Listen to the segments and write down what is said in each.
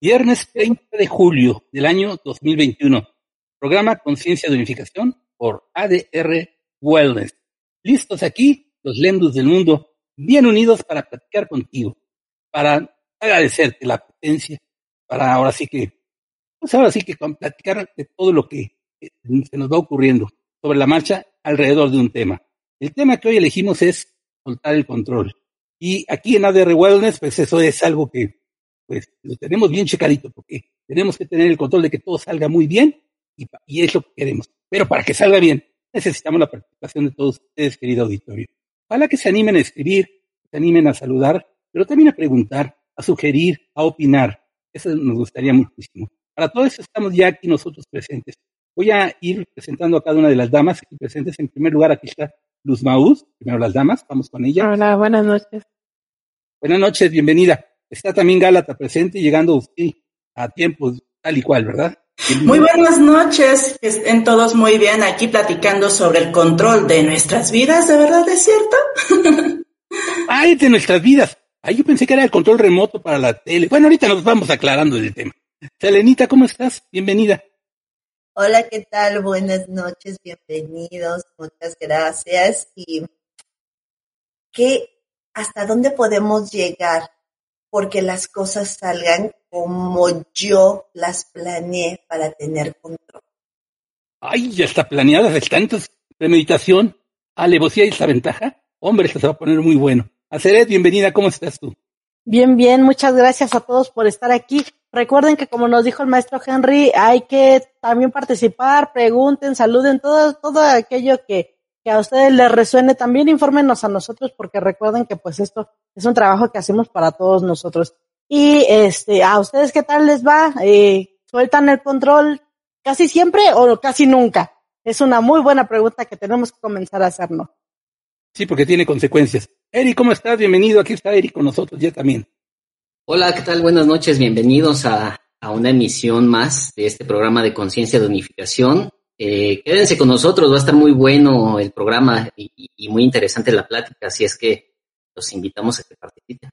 Viernes 30 de julio del año 2021. Programa Conciencia de Unificación por ADR Wellness. Listos aquí, los lendos del mundo, bien unidos para platicar contigo, para agradecerte la potencia, para ahora sí que, pues ahora sí que platicar de todo lo que eh, se nos va ocurriendo sobre la marcha alrededor de un tema. El tema que hoy elegimos es soltar el control. Y aquí en ADR Wellness, pues eso es algo que pues lo tenemos bien checadito, porque tenemos que tener el control de que todo salga muy bien y, y es lo que queremos. Pero para que salga bien, necesitamos la participación de todos ustedes, querido auditorio. Ojalá que se animen a escribir, se animen a saludar, pero también a preguntar, a sugerir, a opinar. Eso nos gustaría muchísimo. Para todo eso estamos ya aquí nosotros presentes. Voy a ir presentando a cada una de las damas aquí presentes. En primer lugar, aquí está Luz Maús. Primero las damas, vamos con ella. Hola, buenas noches. Buenas noches, bienvenida. Está también Gálata presente, llegando usted a tiempo tal y cual, ¿verdad? Muy buenas noches, estén todos muy bien aquí platicando sobre el control de nuestras vidas, ¿de verdad es cierto? Ay, de nuestras vidas. Ay, yo pensé que era el control remoto para la tele. Bueno, ahorita nos vamos aclarando del tema. Selenita, ¿cómo estás? Bienvenida. Hola, ¿qué tal? Buenas noches, bienvenidos, muchas gracias. ¿Y qué, hasta dónde podemos llegar porque las cosas salgan como yo las planeé para tener control. Ay, ya está planeada, está entonces premeditación, alevosía y esta ventaja. Hombre, esto se va a poner muy bueno. Aceret, bienvenida, ¿cómo estás tú? Bien, bien, muchas gracias a todos por estar aquí. Recuerden que como nos dijo el maestro Henry, hay que también participar, pregunten, saluden, todo, todo aquello que, que a ustedes les resuene, también infórmenos a nosotros, porque recuerden que pues esto es un trabajo que hacemos para todos nosotros. Y este, a ustedes qué tal les va? Eh, ¿Sueltan el control casi siempre o casi nunca? Es una muy buena pregunta que tenemos que comenzar a hacernos. Sí, porque tiene consecuencias. Eri, ¿cómo estás? Bienvenido. Aquí está Eri con nosotros ya también. Hola, ¿qué tal? Buenas noches. Bienvenidos a, a una emisión más de este programa de conciencia de unificación. Eh, quédense con nosotros, va a estar muy bueno el programa y, muy interesante la plática, así es que los invitamos a que participen.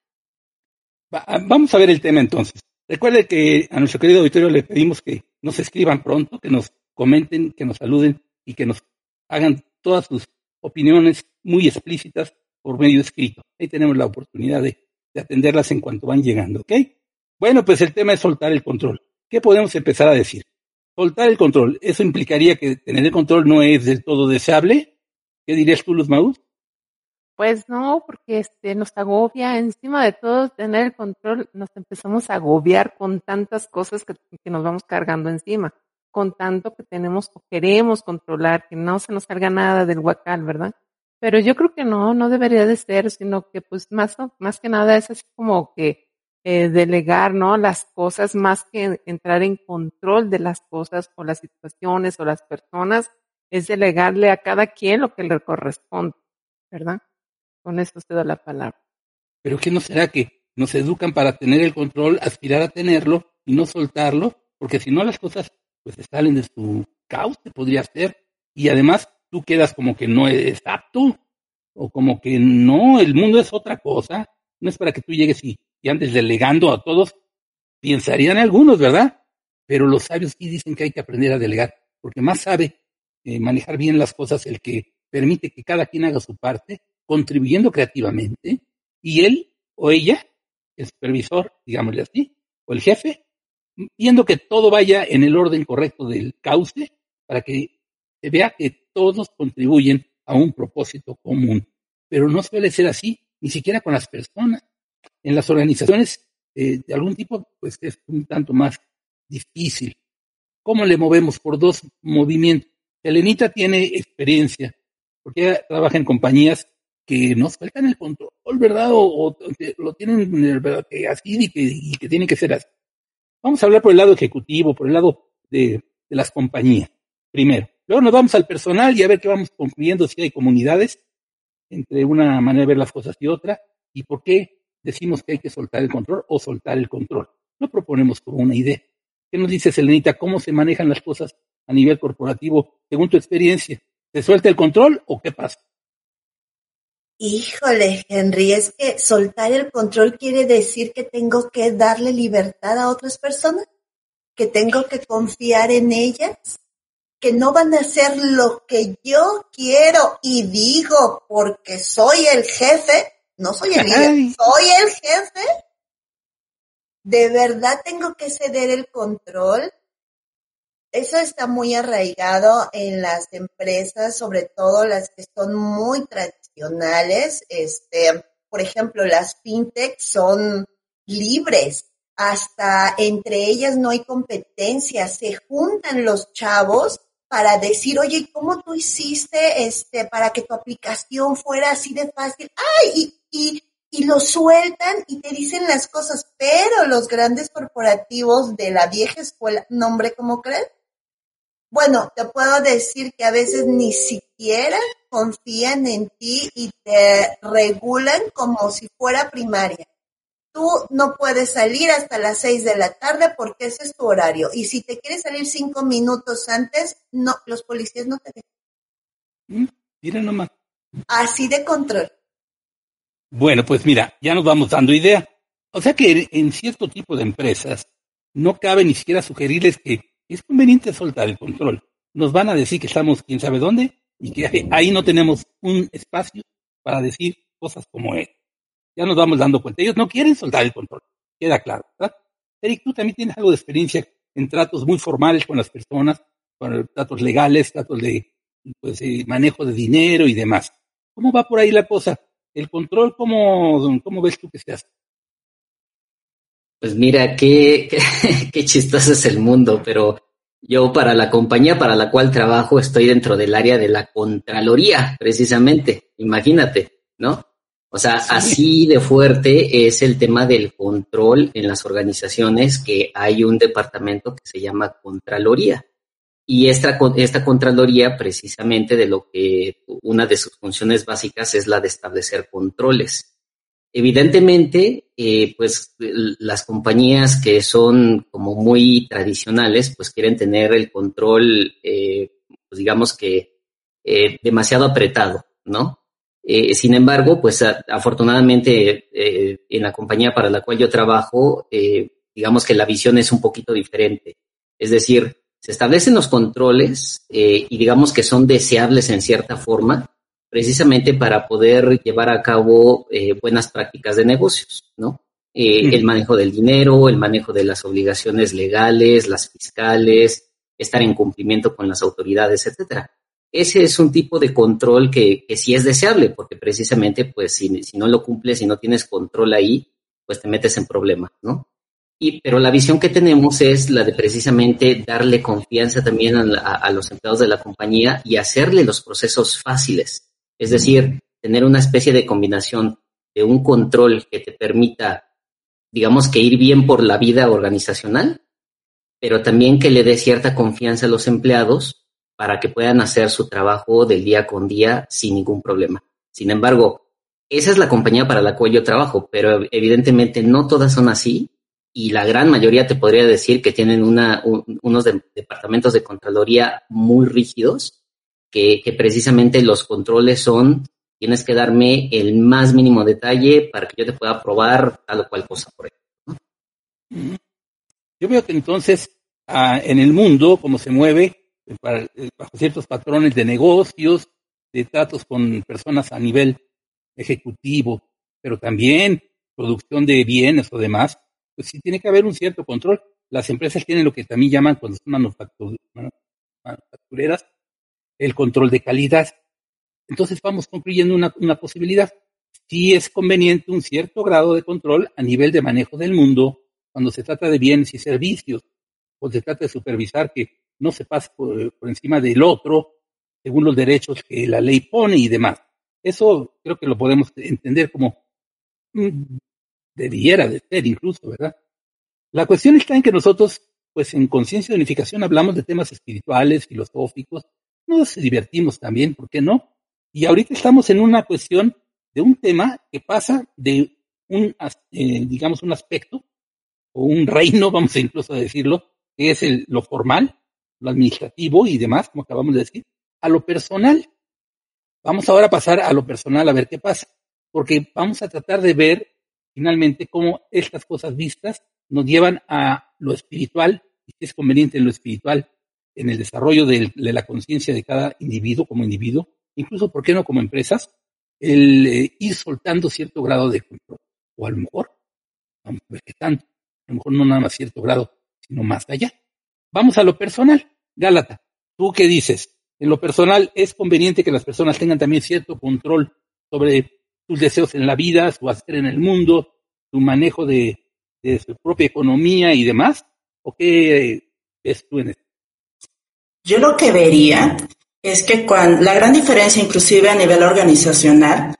vamos a ver el tema entonces. Recuerde que a nuestro querido auditorio le pedimos que nos escriban pronto, que nos comenten, que nos saluden y que nos hagan todas sus opiniones muy explícitas por medio escrito. Ahí tenemos la oportunidad de, de atenderlas en cuanto van llegando, ¿ok? Bueno, pues el tema es soltar el control. ¿Qué podemos empezar a decir? Soltar el control, ¿eso implicaría que tener el control no es del todo deseable? ¿Qué dirías tú, Luz? Pues no, porque este nos agobia, encima de todo tener el control, nos empezamos a agobiar con tantas cosas que, nos vamos cargando encima, con tanto que tenemos o queremos controlar, que no se nos salga nada del huacal, ¿verdad? Pero yo creo que no, no debería de ser, sino que pues más, más que nada es así como que eh, delegar, ¿no? Las cosas más que entrar en control de las cosas o las situaciones o las personas, es delegarle a cada quien lo que le corresponde, ¿verdad? Con eso te doy la palabra. Pero ¿qué no será que nos educan para tener el control, aspirar a tenerlo y no soltarlo? Porque si no las cosas pues salen de su cauce, podría ser. Y además tú quedas como que no es apto o como que no, el mundo es otra cosa. No es para que tú llegues y y antes delegando a todos, pensarían algunos, ¿verdad? Pero los sabios sí dicen que hay que aprender a delegar, porque más sabe eh, manejar bien las cosas el que permite que cada quien haga su parte, contribuyendo creativamente, y él o ella, el supervisor, digámosle así, o el jefe, viendo que todo vaya en el orden correcto del cauce, para que se vea que todos contribuyen a un propósito común. Pero no suele ser así, ni siquiera con las personas en las organizaciones eh, de algún tipo, pues es un tanto más difícil. ¿Cómo le movemos por dos movimientos? Elenita tiene experiencia, porque ella trabaja en compañías que no sueltan el control, ¿verdad? O, lo tienen ¿verdad? Así y que, y que tiene que ser así. Vamos a hablar por el lado ejecutivo, por el lado de las compañías, primero. Luego nos vamos al personal y a ver qué vamos concluyendo si hay comunidades entre una manera de ver las cosas y otra, y por qué decimos que hay que soltar el control o soltar el control. No proponemos como una idea. ¿Qué nos dice Selenita? ¿Cómo se manejan las cosas a nivel corporativo según tu experiencia? ¿Se suelta el control o qué pasa? Híjole, Henry, es que soltar el control quiere decir que tengo que darle libertad a otras personas, que tengo que confiar en ellas, que no van a hacer lo que yo quiero y digo porque soy el jefe, no soy el líder, soy el jefe. ¿De verdad tengo que ceder el control? Eso está muy arraigado en las empresas, sobre todo las que son muy tradicionales. Este, por ejemplo, las fintech son libres, hasta entre ellas no hay competencia, se juntan los chavos para decir, oye, ¿cómo tú hiciste este para que tu aplicación fuera así de fácil? Ay, y, y, lo sueltan y te dicen las cosas, pero los grandes corporativos de la vieja escuela, nombre como crees, bueno, te puedo decir que a veces ni siquiera confían en ti y te regulan como si fuera primaria. Tú no puedes salir hasta las seis de la tarde porque ese es tu horario. Y si te quieres salir cinco minutos antes, no, los policías no te dejan. Mm, mira nomás. Así de control. Bueno, pues mira, ya nos vamos dando idea. O sea que en cierto tipo de empresas no cabe ni siquiera sugerirles que es conveniente soltar el control. Nos van a decir que estamos quién sabe dónde y que ahí no tenemos un espacio para decir cosas como es. Ya nos vamos dando cuenta. Ellos no quieren soltar el control. Queda claro, ¿verdad? Eric, tú también tienes algo de experiencia en tratos muy formales con las personas, con tratos legales, tratos de pues, manejo de dinero y demás. ¿Cómo va por ahí la cosa? ¿El control cómo, cómo ves tú que se hace? Pues mira, qué, qué, chistoso es el mundo, pero yo para la compañía para la cual trabajo estoy dentro del área de la Contraloría, precisamente. Imagínate, ¿no? O sea, así de fuerte es el tema del control en las organizaciones que hay un departamento que se llama Contraloría. Y esta, esta Contraloría, precisamente de lo que una de sus funciones básicas es la de establecer controles. Evidentemente, eh, pues las compañías que son como muy tradicionales, pues quieren tener el control, eh, pues digamos que eh, demasiado apretado, ¿no? Sin embargo, pues afortunadamente en la compañía para la cual yo trabajo, digamos que la visión es un poquito diferente. Es decir, se establecen los controles y digamos que son deseables en cierta forma, precisamente para poder llevar a cabo eh, buenas prácticas de negocios, ¿no? Eh, el manejo del dinero, el manejo de las obligaciones legales, las fiscales, estar en cumplimiento con las autoridades, etcétera. Ese es un tipo de control que, que sí es deseable, porque precisamente, pues, si, si no lo cumples, si no tienes control ahí, pues te metes en problemas, ¿no? Y, pero la visión que tenemos es la de precisamente darle confianza también a, a, los empleados de la compañía y hacerle los procesos fáciles. Es decir, tener una especie de combinación de un control que te permita, digamos que ir bien por la vida organizacional, pero también que le dé cierta confianza a los empleados para que puedan hacer su trabajo del día con día sin ningún problema. Sin embargo, esa es la compañía para la cual yo trabajo, pero evidentemente no todas son así y la gran mayoría te podría decir que tienen una, unos departamentos de Contraloría muy rígidos que, precisamente los controles son, tienes que darme el más mínimo detalle para que yo te pueda probar tal o cual cosa por ejemplo. Yo veo que entonces ah, en el mundo, como se mueve, eh, eh, bajo ciertos patrones de negocios, de tratos con personas a nivel ejecutivo, pero también producción de bienes o demás, pues sí tiene que haber un cierto control. Las empresas tienen lo que también llaman cuando son manufactureras, el control de calidad. Entonces vamos concluyendo una, una posibilidad. Sí es conveniente un cierto grado de control a nivel de manejo del mundo cuando se trata de bienes y servicios, o se trata de supervisar que no se pase por, encima del otro según los derechos que la ley pone y demás. Eso creo que lo podemos entender como mm, debiera de ser incluso, ¿verdad? La cuestión está en que nosotros, pues en conciencia de unificación hablamos de temas espirituales, filosóficos, nos divertimos también, ¿por qué no? Y ahorita estamos en una cuestión de un tema que pasa de un, eh, digamos, un aspecto o un reino, vamos incluso a decirlo, que es el, lo formal, lo administrativo y demás, como acabamos de decir, a lo personal. Vamos ahora a pasar a lo personal a ver qué pasa, porque vamos a tratar de ver finalmente cómo estas cosas vistas nos llevan a lo espiritual y si es conveniente en lo espiritual, en el desarrollo de, la conciencia de cada individuo como individuo, incluso, ¿por qué no como empresas? El eh, ir soltando cierto grado de control. O a lo mejor, vamos a ver qué tanto, a lo mejor no nada más cierto grado, sino más allá. Vamos a lo personal. Gálata, ¿tú qué dices? En lo personal, ¿es conveniente que las personas tengan también cierto control sobre sus deseos en la vida, su hacer en el mundo, su manejo de, su propia economía y demás? ¿O qué es tú en esto? Yo lo que vería es que cuando, la gran diferencia inclusive a nivel organizacional,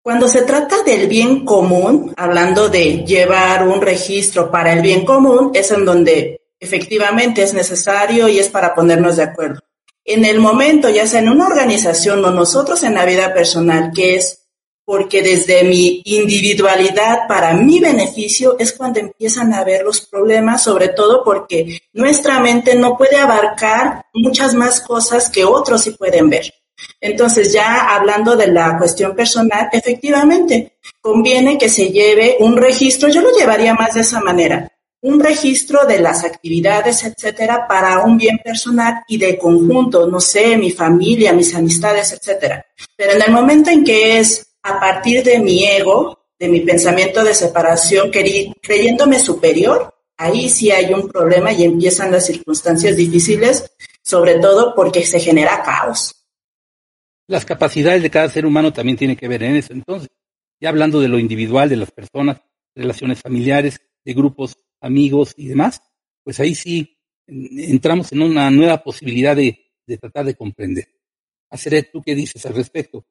cuando se trata del bien común, hablando de llevar un registro para el bien común, es en donde efectivamente es necesario y es para ponernos de acuerdo. En el momento, ya sea en una organización o nosotros en la vida personal, que es porque desde mi individualidad para mi beneficio es cuando empiezan a ver los problemas, sobre todo porque nuestra mente no puede abarcar muchas más cosas que otros sí pueden ver. Entonces, ya hablando de la cuestión personal, efectivamente, conviene que se lleve un registro, yo lo llevaría más de esa manera, un registro de las actividades, etcétera, para un bien personal y de conjunto, no sé, mi familia, mis amistades, etcétera. Pero en el momento en que es a partir de mi ego, de mi pensamiento de separación, creyéndome superior, ahí sí hay un problema y empiezan las circunstancias difíciles, sobre todo porque se genera caos. Las capacidades de cada ser humano también tienen que ver en eso. Entonces, ya hablando de lo individual, de las personas, relaciones familiares, de grupos, amigos y demás, pues ahí sí entramos en una nueva posibilidad de, tratar de comprender. Hacer ¿tú qué dices al respecto?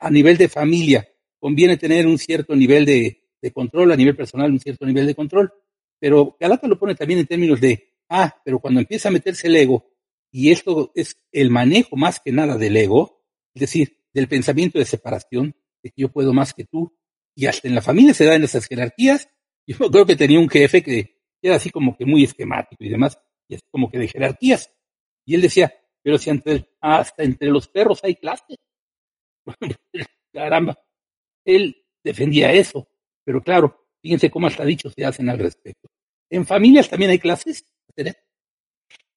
a nivel de familia, conviene tener un cierto nivel de, control, a nivel personal un cierto nivel de control, pero Galata lo pone también en términos de, ah, pero cuando empieza a meterse el ego, y esto es el manejo más que nada del ego, es decir, del pensamiento de separación, de que yo puedo más que tú, y hasta en la familia se da en esas jerarquías. Yo creo que tenía un jefe que era así como que muy esquemático y demás, y así como que de jerarquías. Y él decía, pero si hasta entre los perros hay clases. Caramba, él defendía eso, pero claro, fíjense cómo hasta dicho se hacen al respecto. ¿En familias también hay clases?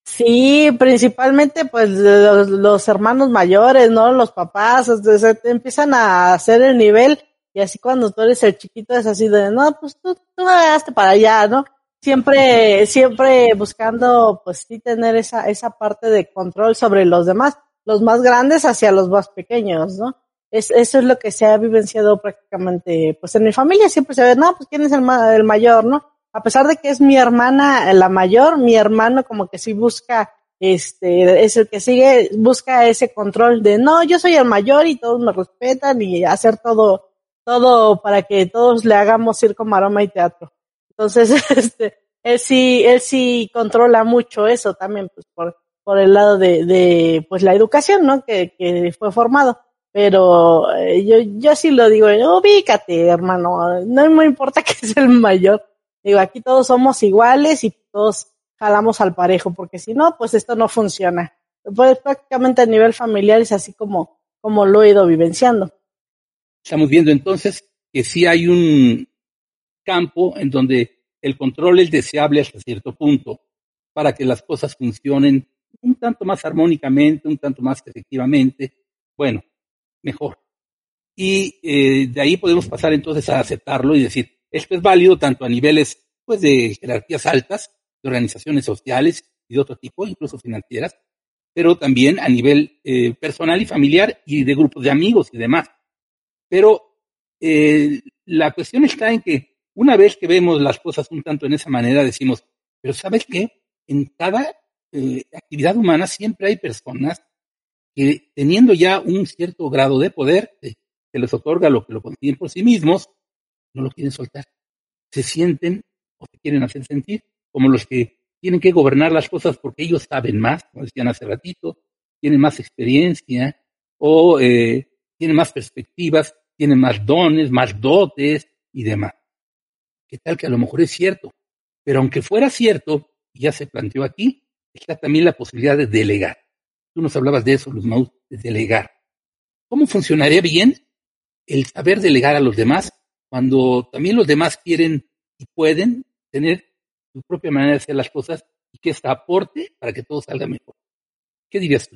Sí, principalmente pues los, hermanos mayores, ¿no? Los papás, te empiezan a hacer el nivel y así cuando tú eres el chiquito es así de, no, pues tú, tú me para allá, ¿no? Siempre, siempre buscando pues sí tener esa, esa parte de control sobre los demás los más grandes hacia los más pequeños, ¿no? Es, eso es lo que se ha vivenciado prácticamente, pues en mi familia siempre se ve, no, pues quién es el, el mayor, ¿no? A pesar de que es mi hermana la mayor, mi hermano como que sí busca, este, es el que sigue, busca ese control de, no, yo soy el mayor y todos me respetan y hacer todo, todo para que todos le hagamos circo, maroma y teatro. Entonces, este, él sí, él sí controla mucho eso también, pues por, por el lado de, de pues la educación, ¿no? Que, que fue formado. Pero eh, yo, yo sí lo digo, ubícate, hermano, no me importa que es el mayor. Digo, aquí todos somos iguales y todos jalamos al parejo, porque si no, pues esto no funciona. Pues prácticamente a nivel familiar es así como, como lo he ido vivenciando. Estamos viendo entonces que sí hay un campo en donde el control es deseable hasta cierto punto para que las cosas funcionen un tanto más armónicamente, un tanto más efectivamente, bueno, mejor. Y eh, de ahí podemos pasar entonces a aceptarlo y decir, esto es válido tanto a niveles pues, de jerarquías altas, de organizaciones sociales y de otro tipo, incluso financieras, pero también a nivel eh, personal y familiar y de grupos de amigos y demás. Pero eh, la cuestión está en que una vez que vemos las cosas un tanto en esa manera, decimos, pero ¿sabes qué? En cada eh, actividad humana siempre hay personas que teniendo ya un cierto grado de poder que eh, les otorga lo que lo consiguen por sí mismos, no lo quieren soltar. Se sienten o se quieren hacer sentir como los que tienen que gobernar las cosas porque ellos saben más, como decían hace ratito, tienen más experiencia o eh, tienen más perspectivas, tienen más dones, más dotes y demás. ¿Qué tal que a lo mejor es cierto? Pero aunque fuera cierto, ya se planteó aquí, está también la posibilidad de delegar. Tú nos hablabas de eso, Luz Maús, de delegar. ¿cómo funcionaría bien el saber delegar a los demás cuando también los demás quieren y pueden tener su propia manera de hacer las cosas y que esta aporte para que todo salga mejor? ¿Qué dirías tú?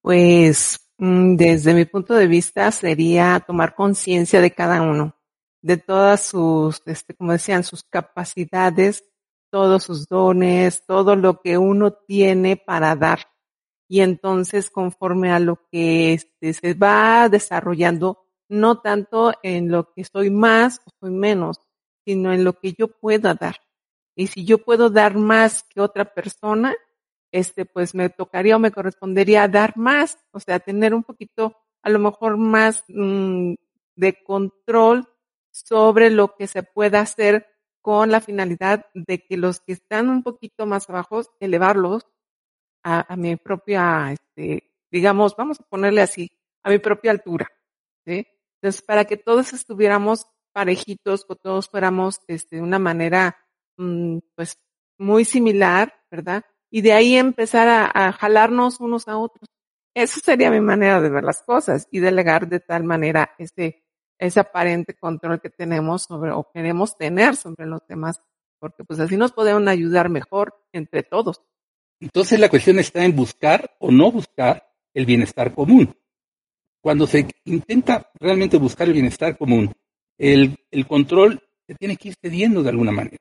Pues desde mi punto de vista sería tomar conciencia de cada uno, de todas sus, este, como decían, sus capacidades, todos sus dones, todo lo que uno tiene para dar. Y entonces, conforme a lo que este, se va desarrollando, no tanto en lo que soy más o soy menos, sino en lo que yo pueda dar. Y si yo puedo dar más que otra persona, este, pues me tocaría o me correspondería dar más, o sea, tener un poquito, a lo mejor más mm, de control sobre lo que se pueda hacer con la finalidad de que los que están un poquito más abajo, elevarlos a, mi propia, este, digamos, vamos a ponerle así, a mi propia altura. ¿sí? Entonces, para que todos estuviéramos parejitos, o todos fuéramos este, de una manera, mm, pues, muy similar, ¿verdad? Y de ahí empezar a, jalarnos unos a otros. Eso sería mi manera de ver las cosas y delegar de tal manera ese ese aparente control que tenemos sobre o queremos tener sobre los demás, porque pues así nos podemos ayudar mejor entre todos. Entonces la cuestión está en buscar o no buscar el bienestar común. Cuando se intenta realmente buscar el bienestar común, el, el control se tiene que ir cediendo de alguna manera.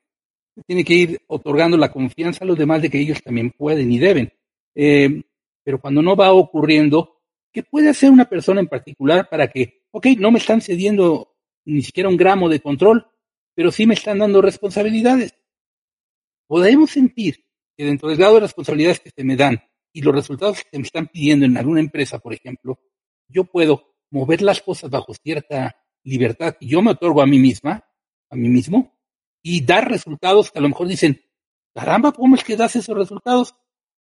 Tiene que ir otorgando la confianza a los demás de que ellos también pueden y deben. Eh, pero cuando no va ocurriendo, ¿qué puede hacer una persona en particular para que ok, no me están cediendo ni siquiera un gramo de control, pero sí me están dando responsabilidades. Podemos sentir que dentro del grado de responsabilidades que se me dan y los resultados que se me están pidiendo en alguna empresa, por ejemplo, yo puedo mover las cosas bajo cierta libertad que yo me otorgo a mí misma, a mí mismo, y dar resultados que a lo mejor dicen, caramba, ¿cómo es que das esos resultados?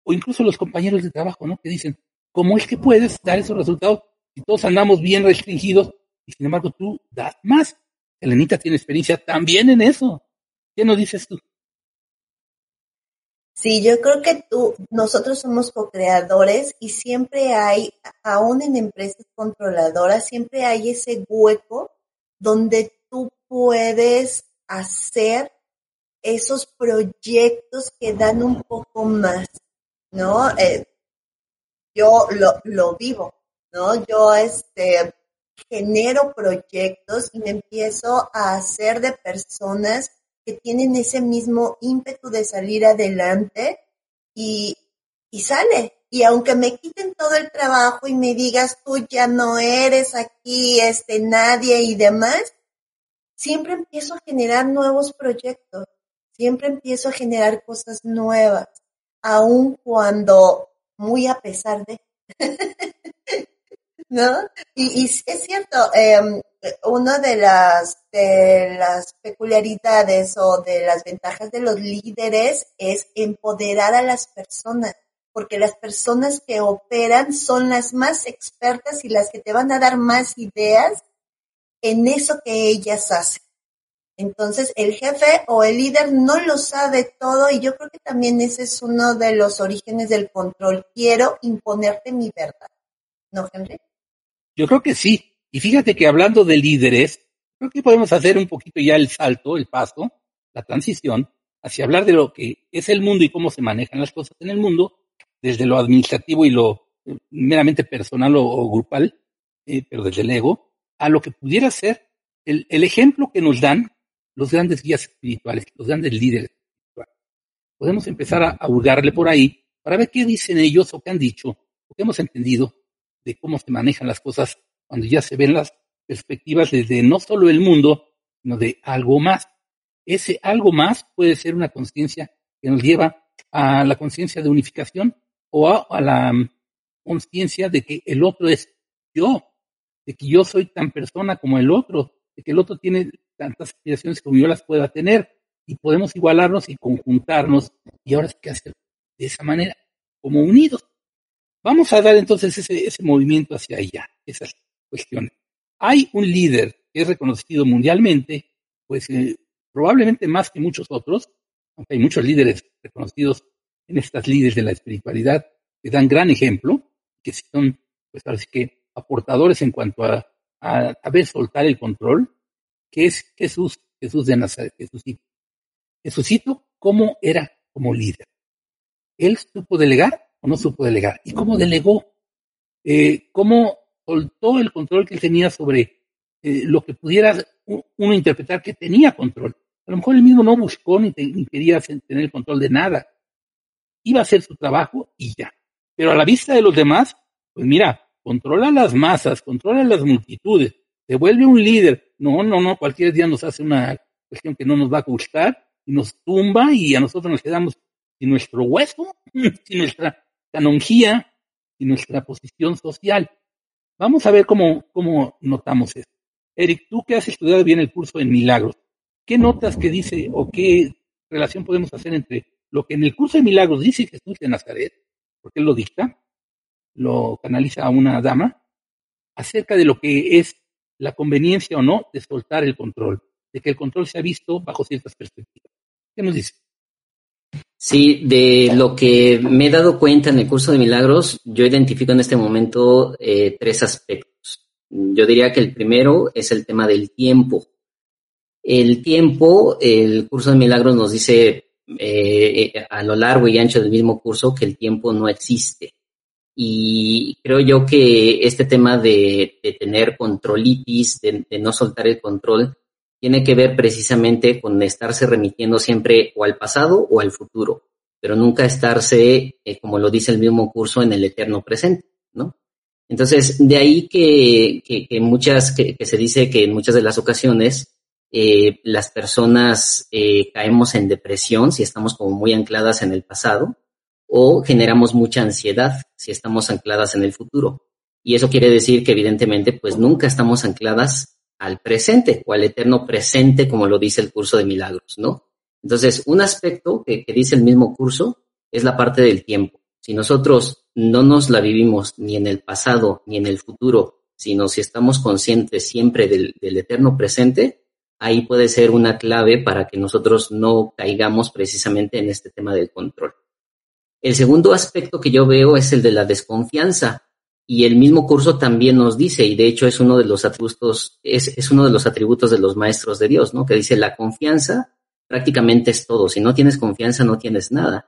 O incluso los compañeros de trabajo, ¿no? Que dicen, ¿cómo es que puedes dar esos resultados y todos andamos bien restringidos, y sin embargo tú das más. Elenita tiene experiencia también en eso. ¿Qué nos dices tú? Sí, yo creo que tú, nosotros somos co-creadores y siempre hay, aún en empresas controladoras, siempre hay ese hueco donde tú puedes hacer esos proyectos que dan un poco más, ¿no? Eh, yo lo, lo vivo. ¿no? Yo este, genero proyectos y me empiezo a hacer de personas que tienen ese mismo ímpetu de salir adelante y, y sale. Y aunque me quiten todo el trabajo y me digas tú ya no eres aquí este nadie y demás, siempre empiezo a generar nuevos proyectos, siempre empiezo a generar cosas nuevas, aun cuando muy a pesar de ¿no? Y, es cierto, eh, una de las, de las peculiaridades o de las ventajas de los líderes es empoderar a las personas, porque las personas que operan son las más expertas y las que te van a dar más ideas en eso que ellas hacen. Entonces, el jefe o el líder no lo sabe todo y yo creo que también ese es uno de los orígenes del control. Quiero imponerte mi verdad. ¿No, Henry? Yo creo que sí. Y fíjate que hablando de líderes, creo que podemos hacer un poquito ya el salto, el paso, la transición hacia hablar de lo que es el mundo y cómo se manejan las cosas en el mundo, desde lo administrativo y lo eh, meramente personal o, grupal, eh, pero desde el ego, a lo que pudiera ser el, el, ejemplo que nos dan los grandes guías espirituales, los grandes líderes espirituales. Podemos empezar a, a hurgarle por ahí para ver qué dicen ellos o qué han dicho, o qué hemos entendido de cómo se manejan las cosas cuando ya se ven las perspectivas desde no solo el mundo, sino de algo más. Ese algo más puede ser una conciencia que nos lleva a la conciencia de unificación o a, la mm, conciencia de que el otro es yo, de que yo soy tan persona como el otro, de que el otro tiene tantas aspiraciones como yo las pueda tener y podemos igualarnos y conjuntarnos y ahora sí que hacer de esa manera, como unidos. Vamos a dar entonces ese, ese movimiento hacia allá, esas cuestiones. Hay un líder que es reconocido mundialmente, pues eh, probablemente más que muchos otros, aunque hay muchos líderes reconocidos en estas líderes de la espiritualidad que dan gran ejemplo, que son, pues parece que aportadores en cuanto a, a saber soltar el control, que es Jesús, Jesús de Nazaret, Jesucito. Jesucito, ¿cómo era como líder? ¿Él supo delegar o no supo delegar? ¿Y cómo delegó? Eh, ¿Cómo soltó el control que él tenía sobre eh, lo que pudiera uno interpretar que tenía control? A lo mejor él mismo no buscó ni, ni quería tener control de nada. Iba a hacer su trabajo y ya. Pero a la vista de los demás, pues mira, controla las masas, controla las multitudes, se vuelve un líder. No, no, no, cualquier día nos hace una cuestión que no nos va a gustar y nos tumba y a nosotros nos quedamos sin nuestro hueso, sin nuestra canonjía, sin nuestra posición social. Vamos a ver cómo, cómo notamos esto. Eric, tú que has estudiado bien el curso de milagros, ¿qué notas que dice o qué relación podemos hacer entre lo que en el curso de milagros dice Jesús de Nazaret, porque él lo dicta, lo canaliza a una dama, acerca de lo que es la conveniencia o no de soltar el control, de que el control se ha visto bajo ciertas perspectivas. ¿Qué nos dice? Sí, de lo que me he dado cuenta en el curso de milagros, yo identifico en este momento eh, tres aspectos. Yo diría que el primero es el tema del tiempo. El tiempo, el curso de milagros nos dice eh, a lo largo y ancho del mismo curso que el tiempo no existe. Y creo yo que este tema de, tener controlitis, de, no soltar el control, tiene que ver precisamente con estarse remitiendo siempre o al pasado o al futuro, pero nunca estarse, eh, como lo dice el mismo curso, en el eterno presente, ¿no? Entonces, de ahí que, que, muchas, que, se dice que en muchas de las ocasiones eh, las personas eh, caemos en depresión si estamos como muy ancladas en el pasado, o generamos mucha ansiedad si estamos ancladas en el futuro. Y eso quiere decir que evidentemente pues nunca estamos ancladas al presente o al eterno presente, como lo dice el curso de milagros, ¿no? Entonces, un aspecto que, dice el mismo curso es la parte del tiempo. Si nosotros no nos la vivimos ni en el pasado ni en el futuro, sino si estamos conscientes siempre del, eterno presente, ahí puede ser una clave para que nosotros no caigamos precisamente en este tema del control. El segundo aspecto que yo veo es el de la desconfianza. Y el mismo curso también nos dice, y de hecho es uno de los atributos, es, uno de los atributos de los maestros de Dios, ¿no? Que dice la confianza prácticamente es todo. Si no tienes confianza, no tienes nada.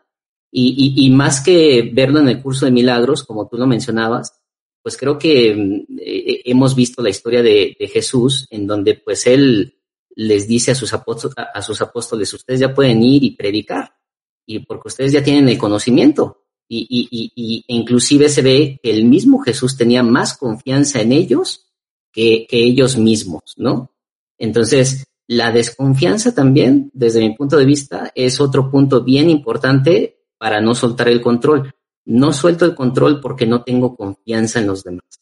Y, más que verlo en el curso de milagros, como tú lo mencionabas, pues creo que eh, hemos visto la historia de, Jesús, en donde pues él les dice a sus, a sus apóstoles, ustedes ya pueden ir y predicar y porque ustedes ya tienen el conocimiento. Y, y, y, inclusive se ve que el mismo Jesús tenía más confianza en ellos que, que ellos mismos, ¿no? Entonces, la desconfianza también, desde mi punto de vista, es otro punto bien importante para no soltar el control. No suelto el control porque no tengo confianza en los demás.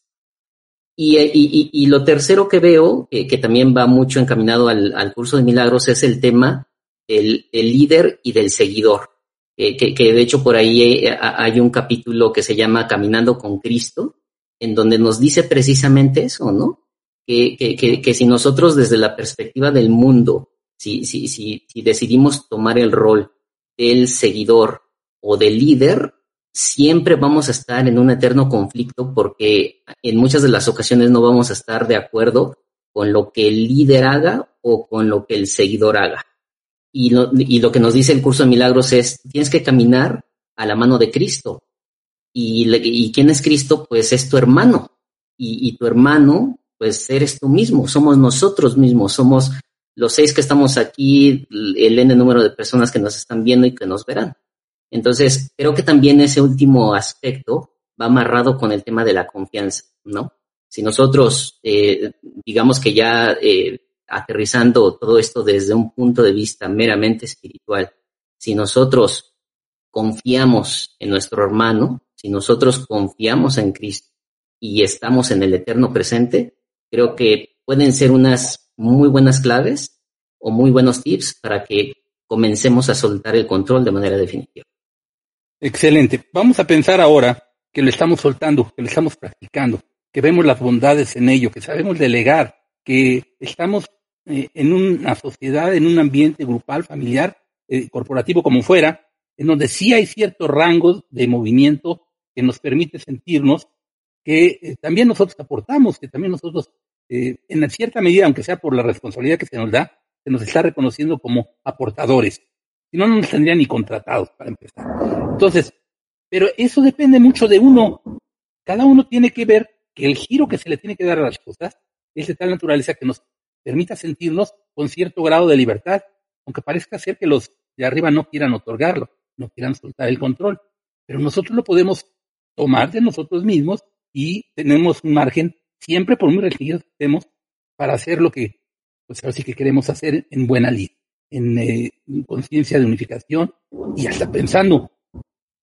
Y, y, y lo tercero que veo, que, también va mucho encaminado al, curso de milagros, es el tema del líder y del seguidor que, de hecho por ahí eh, hay un capítulo que se llama Caminando con Cristo, en donde nos dice precisamente eso, ¿no? Que, que, que, si nosotros desde la perspectiva del mundo, si, si, si, si decidimos tomar el rol del seguidor o del líder, siempre vamos a estar en un eterno conflicto porque en muchas de las ocasiones no vamos a estar de acuerdo con lo que el líder haga o con lo que el seguidor haga. Y lo, y lo que nos dice el curso de milagros es, tienes que caminar a la mano de Cristo. Y, y quién es Cristo? Pues es tu hermano. Y, y tu hermano, pues eres tú mismo, somos nosotros mismos, somos los seis que estamos aquí, el N número de personas que nos están viendo y que nos verán. Entonces, creo que también ese último aspecto va amarrado con el tema de la confianza, ¿no? Si nosotros, eh, digamos que ya eh, aterrizando todo esto desde un punto de vista meramente espiritual, si nosotros confiamos en nuestro hermano, si nosotros confiamos en Cristo y estamos en el eterno presente, creo que pueden ser unas muy buenas claves o muy buenos tips para que comencemos a soltar el control de manera definitiva. Excelente. Vamos a pensar ahora que lo estamos soltando, que lo estamos practicando, que vemos las bondades en ello, que sabemos delegar, que estamos eh, en una sociedad, en un ambiente grupal, familiar, eh, corporativo, como fuera, en donde sí hay ciertos rangos de movimiento que nos permite sentirnos que eh, también nosotros aportamos, que también nosotros, eh, en cierta medida, aunque sea por la responsabilidad que se nos da, se nos está reconociendo como aportadores. Si no, no nos tendrían ni contratados para empezar. Entonces, pero eso depende mucho de uno. Cada uno tiene que ver que el giro que se le tiene que dar a las cosas es de tal naturaleza que nos permita sentirnos con cierto grado de libertad, aunque parezca ser que los de arriba no quieran otorgarlo, no quieran soltar el control. Pero nosotros lo podemos tomar de nosotros mismos y tenemos un margen, siempre por muy restringidos que estemos, para hacer lo que, pues ahora sí que queremos hacer en buena lid, en, eh, conciencia de unificación y hasta pensando,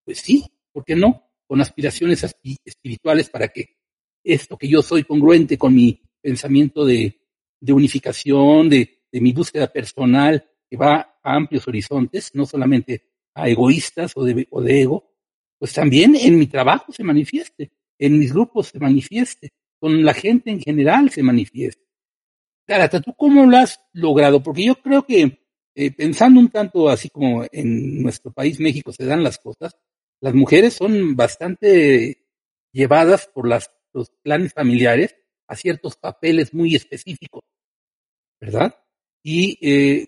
pues sí, ¿por qué no? Con aspiraciones espirituales para que esto que yo soy congruente con mi pensamiento de, unificación, de, mi búsqueda personal, que va a amplios horizontes, no solamente a egoístas o de, o de ego, pues también en mi trabajo se manifieste, en mis grupos se manifieste, con la gente en general se manifieste. Carata, ¿tú cómo lo has logrado? Porque yo creo que eh, pensando un tanto así como en nuestro país, México, se dan las cosas, las mujeres son bastante llevadas por los planes familiares a ciertos papeles muy específicos, ¿verdad? Y eh,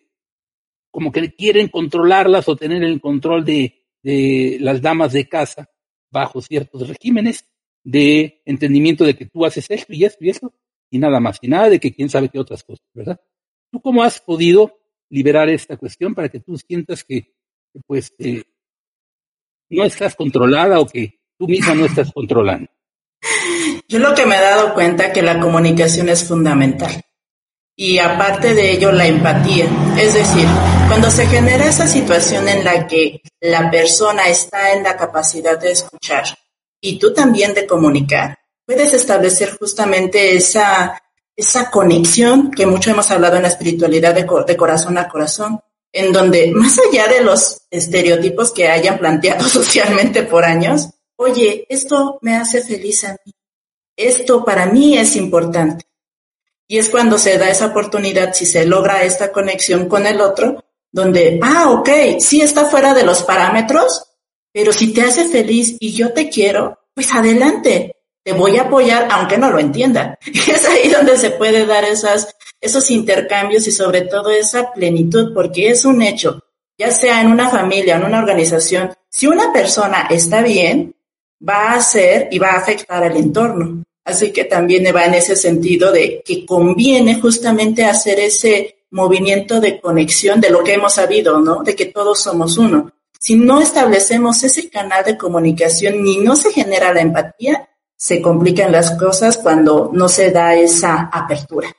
como que quieren controlarlas o tener el control de, de las damas de casa bajo ciertos regímenes de entendimiento de que tú haces esto y esto y esto y nada más, y nada de que quién sabe qué otras cosas, ¿verdad? ¿Tú cómo has podido liberar esta cuestión para que tú sientas que, pues, eh, no estás controlada o que tú misma no estás controlando? Yo lo que me he dado cuenta que la comunicación es fundamental y aparte de ello la empatía. Es decir, cuando se genera esa situación en la que la persona está en la capacidad de escuchar y tú también de comunicar, puedes establecer justamente esa, esa conexión que mucho hemos hablado en la espiritualidad de, de corazón a corazón, en donde más allá de los estereotipos que hayan planteado socialmente por años, oye, esto me hace feliz a mí, esto para mí es importante y es cuando se da esa oportunidad, si se logra esta conexión con el otro, donde, ah, ok, sí está fuera de los parámetros, pero si te hace feliz y yo te quiero, pues adelante, te voy a apoyar aunque no lo entienda. Y es ahí donde se puede dar esas, esos intercambios y sobre todo esa plenitud, porque es un hecho, ya sea en una familia, en una organización, si una persona está bien, va a ser y va a afectar al entorno. Así que también va en ese sentido de que conviene justamente hacer ese movimiento de conexión de lo que hemos sabido, ¿no? De que todos somos uno. Si no establecemos ese canal de comunicación ni no se genera la empatía, se complican las cosas cuando no se da esa apertura.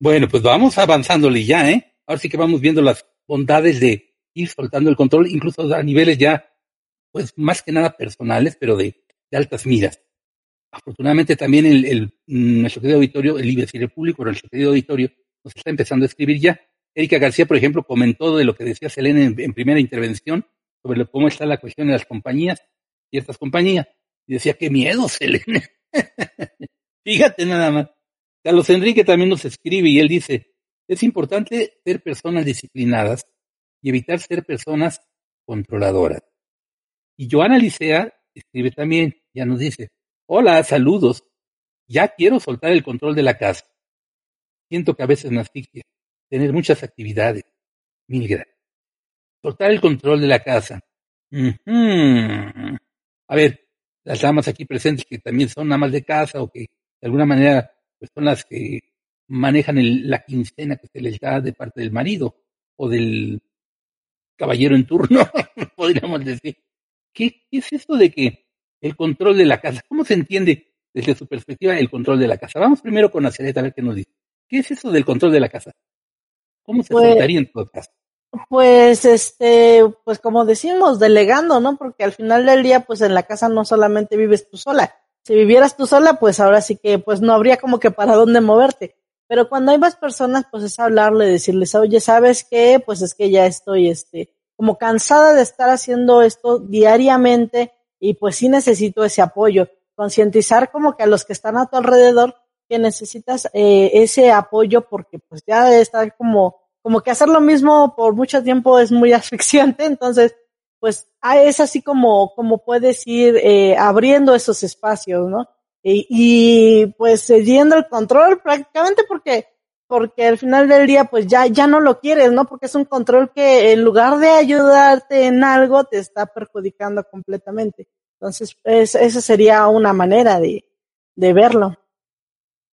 Bueno, pues vamos avanzándole ya, ¿eh? Ahora sí que vamos viendo las bondades de ir soltando el control, incluso a niveles ya, pues más que nada personales, pero de, altas miras afortunadamente también el, el, nuestro querido auditorio, el y el público, nuestro querido auditorio, nos está empezando a escribir ya. Erika García, por ejemplo, comentó de lo que decía Selena en, primera intervención sobre cómo está la cuestión de las compañías, ciertas compañías, y decía, qué miedo, Selena. Fíjate nada más. Carlos Enrique también nos escribe y él dice, es importante ser personas disciplinadas y evitar ser personas controladoras. Y Joana Licea escribe también, ya nos dice, Hola, saludos. Ya quiero soltar el control de la casa. Siento que a veces me asfixia. Tener muchas actividades. Mil gracias. Soltar el control de la casa. A ver, las damas aquí presentes que también son amas de casa o que de alguna manera pues, son las que manejan la quincena que se les da de parte del marido o del caballero en turno, podríamos decir. ¿Qué, ¿Qué, es esto de que el control de la casa. ¿Cómo se entiende desde su perspectiva el control de la casa? Vamos primero con Aceleta a ver qué nos dice. ¿Qué es eso del control de la casa? ¿Cómo se pues, en todo caso? Pues, este, pues como decimos, delegando, ¿no? Porque al final del día, pues en la casa no solamente vives tú sola. Si vivieras tú sola, pues ahora sí que, pues no habría como que para dónde moverte. Pero cuando hay más personas, pues es hablarle, decirles, oye, ¿sabes qué? Pues es que ya estoy, este, como cansada de estar haciendo esto diariamente y pues sí necesito ese apoyo. Concientizar como que a los que están a tu alrededor que necesitas eh, ese apoyo porque pues ya está como, como que hacer lo mismo por mucho tiempo es muy asfixiante, entonces pues es así como, como puedes ir eh, abriendo esos espacios, ¿no? Y, y pues cediendo el control prácticamente porque porque al final del día pues ya, ya no lo quieres, ¿no? Porque es un control que en lugar de ayudarte en algo te está perjudicando completamente. Entonces, es, esa sería una manera de, de verlo.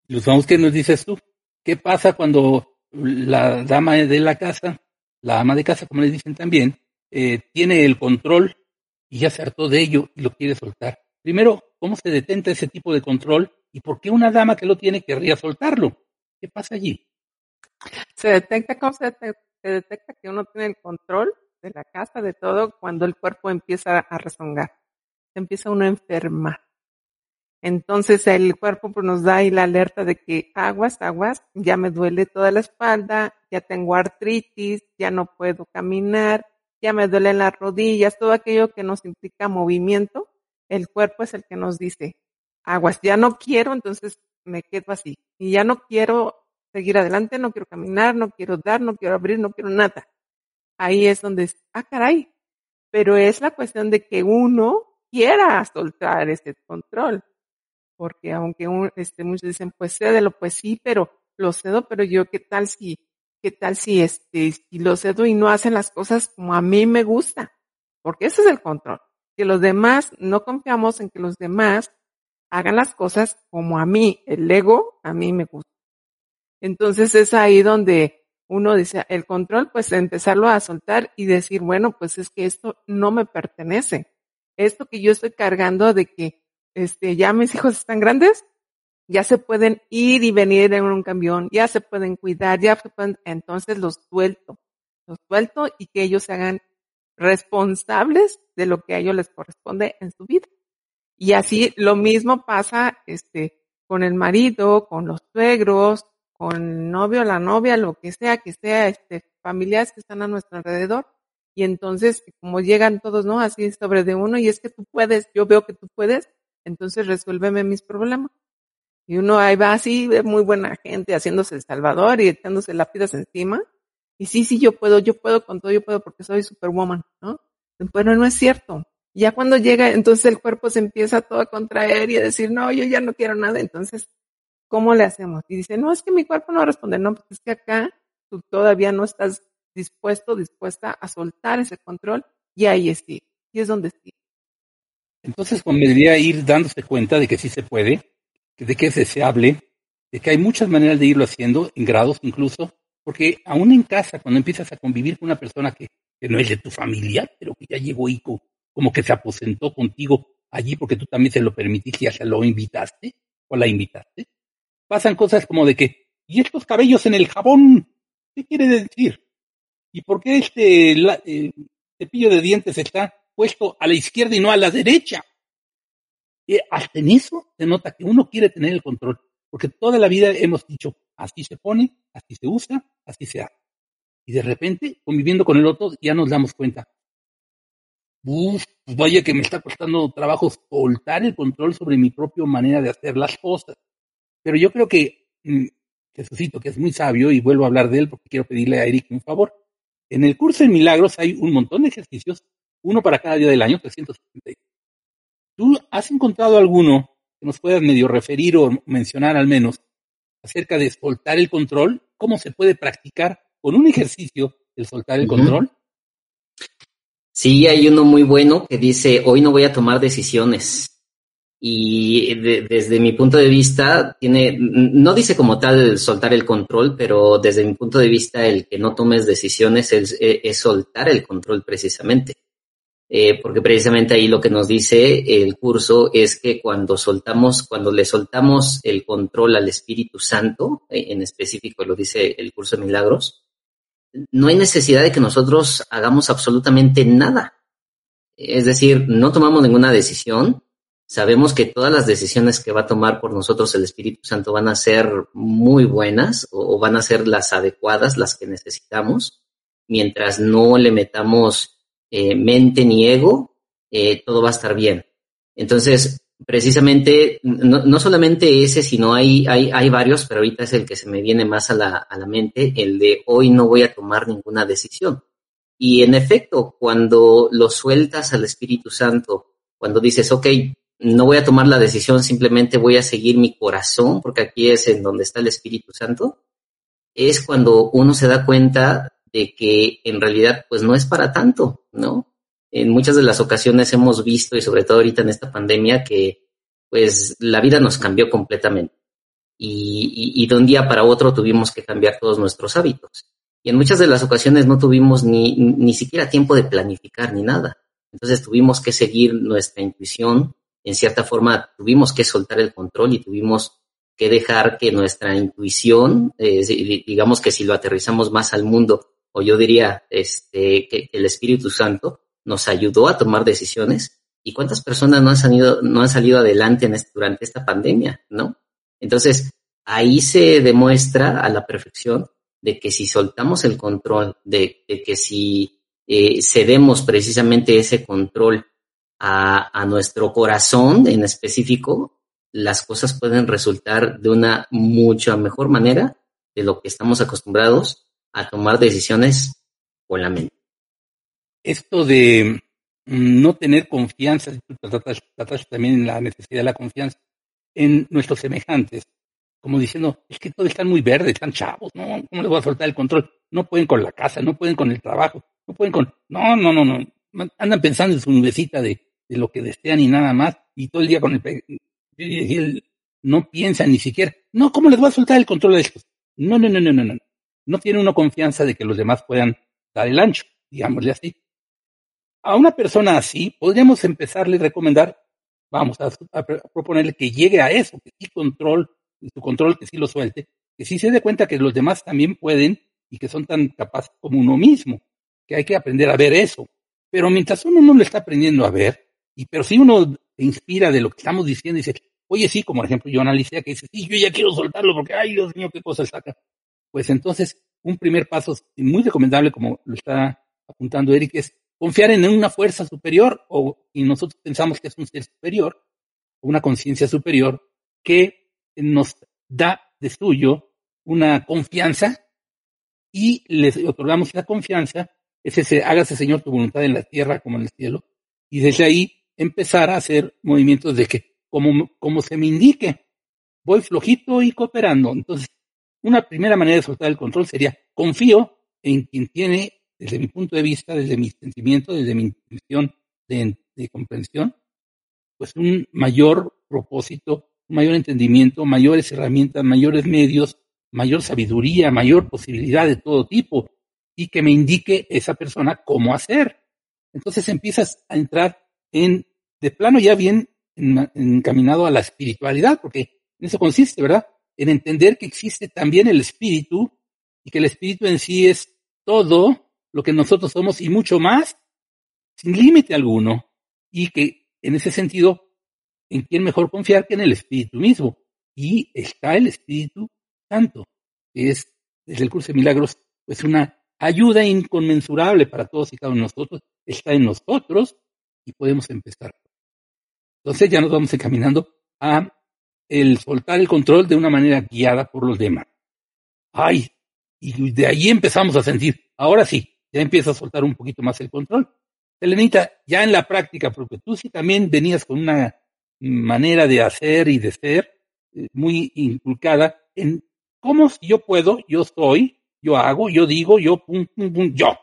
Luz, ¿qué nos dices tú? ¿Qué pasa cuando la dama de la casa, la ama de casa, como le dicen también, eh, tiene el control y ya se hartó de ello y lo quiere soltar? Primero, ¿cómo se detenta ese tipo de control y por qué una dama que lo tiene querría soltarlo? ¿Qué pasa allí? Se detecta, ¿cómo se detecta? que uno tiene el control de la casa, de todo, cuando el cuerpo empieza a rezongar. Se empieza uno a enfermar. Entonces el cuerpo pues, nos da ahí la alerta de que aguas, aguas, ya me duele toda la espalda, ya tengo artritis, ya no puedo caminar, ya me duelen las rodillas, todo aquello que nos implica movimiento, el cuerpo es el que nos dice, aguas, ya no quiero, entonces me quedo así. Y ya no quiero seguir adelante, no quiero caminar, no quiero dar, no quiero abrir, no quiero nada. Ahí es donde, ah, caray, pero es la cuestión de que uno quiera soltar ese control. Porque aunque un, este, muchos dicen, pues cédelo, pues sí, pero lo cedo, pero yo, ¿qué tal si, qué tal si este, si lo cedo y no hacen las cosas como a mí me gusta? Porque ese es el control. Que los demás, no confiamos en que los demás hagan las cosas como a mí, el ego, a mí me gusta. Entonces es ahí donde uno dice, el control, pues empezarlo a soltar y decir, bueno, pues es que esto no me pertenece. Esto que yo estoy cargando de que, este, ya mis hijos están grandes, ya se pueden ir y venir en un camión, ya se pueden cuidar, ya se pueden, entonces los suelto, los suelto y que ellos se hagan responsables de lo que a ellos les corresponde en su vida. Y así lo mismo pasa, este, con el marido, con los suegros, con el novio, la novia, lo que sea, que sea, este, familiares que están a nuestro alrededor. Y entonces, como llegan todos, ¿no? Así sobre de uno, y es que tú puedes, yo veo que tú puedes, entonces resuélveme mis problemas. Y uno ahí va así, muy buena gente, haciéndose el salvador y echándose lápidas encima. Y sí, sí, yo puedo, yo puedo con todo, yo puedo porque soy superwoman, ¿no? Pero no es cierto. Ya cuando llega, entonces el cuerpo se empieza todo a contraer y a decir, no, yo ya no quiero nada. Entonces ¿cómo le hacemos? Y dice, no, es que mi cuerpo no responde, no, pues es que acá tú todavía no estás dispuesto, dispuesta a soltar ese control y ahí sí, y es donde sí. Entonces convendría ir dándose cuenta de que sí se puede, de que es deseable, de que hay muchas maneras de irlo haciendo, en grados incluso, porque aún en casa, cuando empiezas a convivir con una persona que, no es de tu familia, pero que ya llegó y como que se aposentó contigo allí porque tú también se lo permitiste y se lo invitaste o la invitaste, pasan cosas como de que, ¿y estos cabellos en el jabón? ¿Qué quiere decir? ¿Y por qué este cepillo de dientes está puesto a la izquierda y no a la derecha? Y hasta en eso se nota que uno quiere tener el control, porque toda la vida hemos dicho, así se pone, así se usa, así se hace. Y de repente, conviviendo con el otro, ya nos damos cuenta. Uf, pues vaya que me está costando trabajo soltar el control sobre mi propia manera de hacer las cosas. Pero yo creo que mm, Jesucito, que es muy sabio, y vuelvo a hablar de él porque quiero pedirle a Eric un favor. En el curso de milagros hay un montón de ejercicios, uno para cada día del año, 360. ¿Tú has encontrado alguno que nos puedas medio referir o mencionar al menos acerca de soltar el control? ¿Cómo se puede practicar con un ejercicio el soltar el control? Sí, hay uno muy bueno que dice, hoy no voy a tomar decisiones y desde mi punto de vista tiene, no dice como tal soltar el control, pero desde mi punto de vista el que no tomes decisiones es, es soltar el control precisamente. Eh, porque precisamente ahí lo que nos dice el curso es que cuando soltamos, cuando le soltamos el control al Espíritu Santo, eh, en específico lo dice el curso de milagros, no hay necesidad de que nosotros hagamos absolutamente nada. Es decir, no tomamos ninguna decisión, Sabemos que todas las decisiones que va a tomar por nosotros el Espíritu Santo van a ser muy buenas o, van a ser las adecuadas, las que necesitamos, mientras no le metamos eh, mente ni ego, eh, todo va a estar bien. Entonces, precisamente, no, solamente ese, sino hay, hay, hay varios, pero ahorita es el que se me viene más a la, a la mente, el de hoy no voy a tomar ninguna decisión. Y en efecto, cuando lo sueltas al Espíritu Santo, cuando dices, ok, no voy a tomar la decisión, simplemente voy a seguir mi corazón, porque aquí es en donde está el Espíritu Santo, es cuando uno se da cuenta de que en realidad pues no es para tanto, ¿no? En muchas de las ocasiones hemos visto, y sobre todo ahorita en esta pandemia, que pues la vida nos cambió completamente. Y, de un día para otro tuvimos que cambiar todos nuestros hábitos. Y en muchas de las ocasiones no tuvimos ni, ni siquiera tiempo de planificar ni nada. Entonces tuvimos que seguir nuestra intuición, en cierta forma tuvimos que soltar el control y tuvimos que dejar que nuestra intuición, eh, digamos que si lo aterrizamos más al mundo, o yo diría este, que el Espíritu Santo nos ayudó a tomar decisiones. ¿Y cuántas personas no han salido, no han salido adelante en este, durante esta pandemia, no? Entonces, ahí se demuestra a la perfección de que si soltamos el control, de, que si eh, cedemos precisamente ese control a, nuestro corazón en específico, las cosas pueden resultar de una mucha mejor manera de lo que estamos acostumbrados a tomar decisiones con la mente. Esto de no tener confianza, tratas, también la necesidad de la confianza en nuestros semejantes, como diciendo, es que todos están muy verdes, están chavos, ¿no? ¿Cómo les voy a soltar el control? No pueden con la casa, no pueden con el trabajo, no pueden con... No, no, no, no. Andan pensando en su nubecita de, de lo que desean y nada más, y todo el día con el, no piensan ni siquiera, no, ¿cómo les voy a soltar el control a estos? No, no, no, no, no, no. No tiene una confianza de que los demás puedan dar el ancho, digámosle así. A una persona así, podríamos empezarle a recomendar, vamos a, proponerle que llegue a eso, que sí control, su control, que sí lo suelte, que sí se dé cuenta que los demás también pueden y que son tan capaces como uno mismo, que hay que aprender a ver eso. Pero mientras uno no lo está aprendiendo a ver, y pero si uno se inspira de lo que estamos diciendo y dice, oye, sí, como por ejemplo yo analicé que dice, sí, yo ya quiero soltarlo porque, ay, Dios mío, qué cosa saca. Pues entonces, un primer paso muy recomendable, como lo está apuntando Eric, es confiar en una fuerza superior, o, y nosotros pensamos que es un ser superior, una conciencia superior, que nos da de suyo una confianza y les otorgamos esa confianza, es ese, hágase Señor tu voluntad en la tierra como en el cielo, y desde ahí empezar a hacer movimientos de que, como, como se me indique, voy flojito y cooperando. Entonces, una primera manera de soltar el control sería, confío en quien tiene, desde mi punto de vista, desde mi sentimiento, desde mi intención de, de comprensión, pues un mayor propósito, un mayor entendimiento, mayores herramientas, mayores medios, mayor sabiduría, mayor posibilidad de todo tipo, y que me indique esa persona cómo hacer. Entonces empiezas a entrar en de plano ya bien encaminado a la espiritualidad, porque en eso consiste, ¿verdad? En entender que existe también el espíritu y que el espíritu en sí es todo lo que nosotros somos y mucho más, sin límite alguno, y que en ese sentido, ¿en quién mejor confiar que en el espíritu mismo? Y está el espíritu santo, que es desde el curso de milagros, pues una ayuda inconmensurable para todos y cada uno de nosotros, está en nosotros y podemos empezar. Entonces ya nos vamos encaminando a el soltar el control de una manera guiada por los demás. Ay, y de ahí empezamos a sentir, ahora sí, ya empieza a soltar un poquito más el control. Elenita, ya en la práctica, porque tú sí también venías con una manera de hacer y de ser eh, muy inculcada en cómo si yo puedo, yo soy, yo hago, yo digo, yo, pum, pum, pum, yo.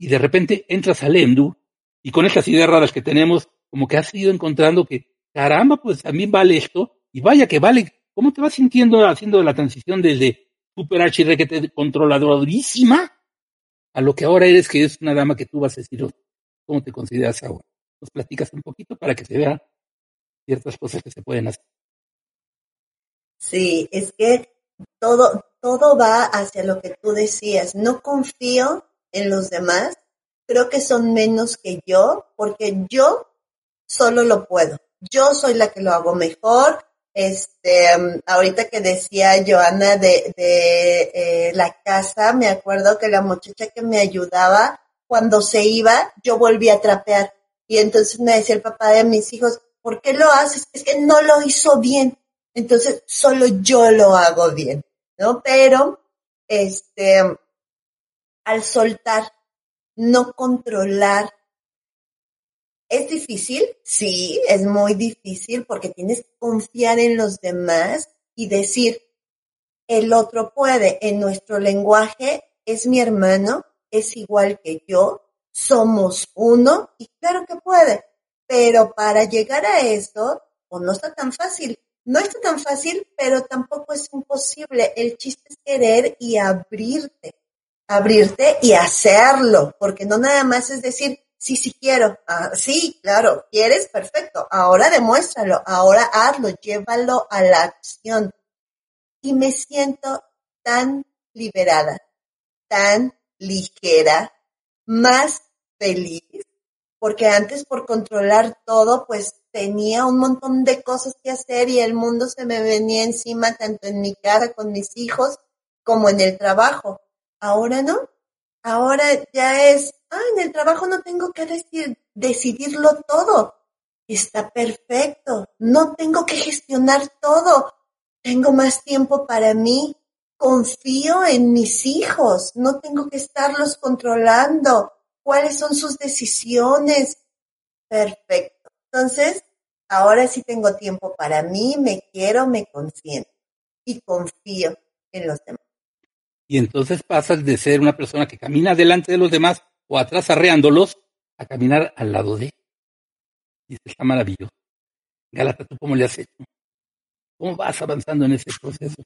Y de repente entras al EMDU y con estas ideas raras que tenemos, como que has ido encontrando que, caramba, pues también vale esto, y vaya que vale, ¿cómo te vas sintiendo haciendo la transición desde super HR que te controladorísima a lo que ahora eres, que es una dama que tú vas a decir, ¿cómo te consideras ahora? Nos platicas un poquito para que se vean ciertas cosas que se pueden hacer. Sí, es que todo, todo va hacia lo que tú decías. No confío en los demás creo que son menos que yo, porque yo solo lo puedo. Yo soy la que lo hago mejor. Este, ahorita que decía Joana de, de eh, la casa, me acuerdo que la muchacha que me ayudaba, cuando se iba, yo volví a trapear. Y entonces me decía el papá de mis hijos, ¿por qué lo haces? Es que no lo hizo bien. Entonces, solo yo lo hago bien, ¿no? Pero, este, al soltar no controlar. ¿Es difícil? Sí, es muy difícil porque tienes que confiar en los demás y decir, el otro puede. En nuestro lenguaje es mi hermano, es igual que yo, somos uno y claro que puede. Pero para llegar a esto, o no está tan fácil. No está tan fácil, pero tampoco es imposible. El chiste es querer y abrirte, abrirte y hacerlo, porque no nada más es decir, sí, sí quiero, ah, sí, claro, quieres, perfecto, ahora demuéstralo, ahora hazlo, llévalo a la acción. Y me siento tan liberada, tan ligera, más feliz, porque antes por controlar todo, pues tenía un montón de cosas que hacer y el mundo se me venía encima, tanto en mi casa con mis hijos como en el trabajo. Ahora no. Ahora ya es, ah, en el trabajo no tengo que decidirlo todo. Está perfecto. No tengo que gestionar todo. Tengo más tiempo para mí. Confío en mis hijos. No tengo que estarlos controlando. ¿Cuáles son sus decisiones? Perfecto. Entonces, ahora sí tengo tiempo para mí, me quiero, me consiento y confío en los demás. Y entonces pasas de ser una persona que camina delante de los demás o atrás arreándolos a caminar al lado de. Y eso está maravilloso. Galata, ¿tú cómo le has hecho? ¿Cómo vas avanzando en ese proceso?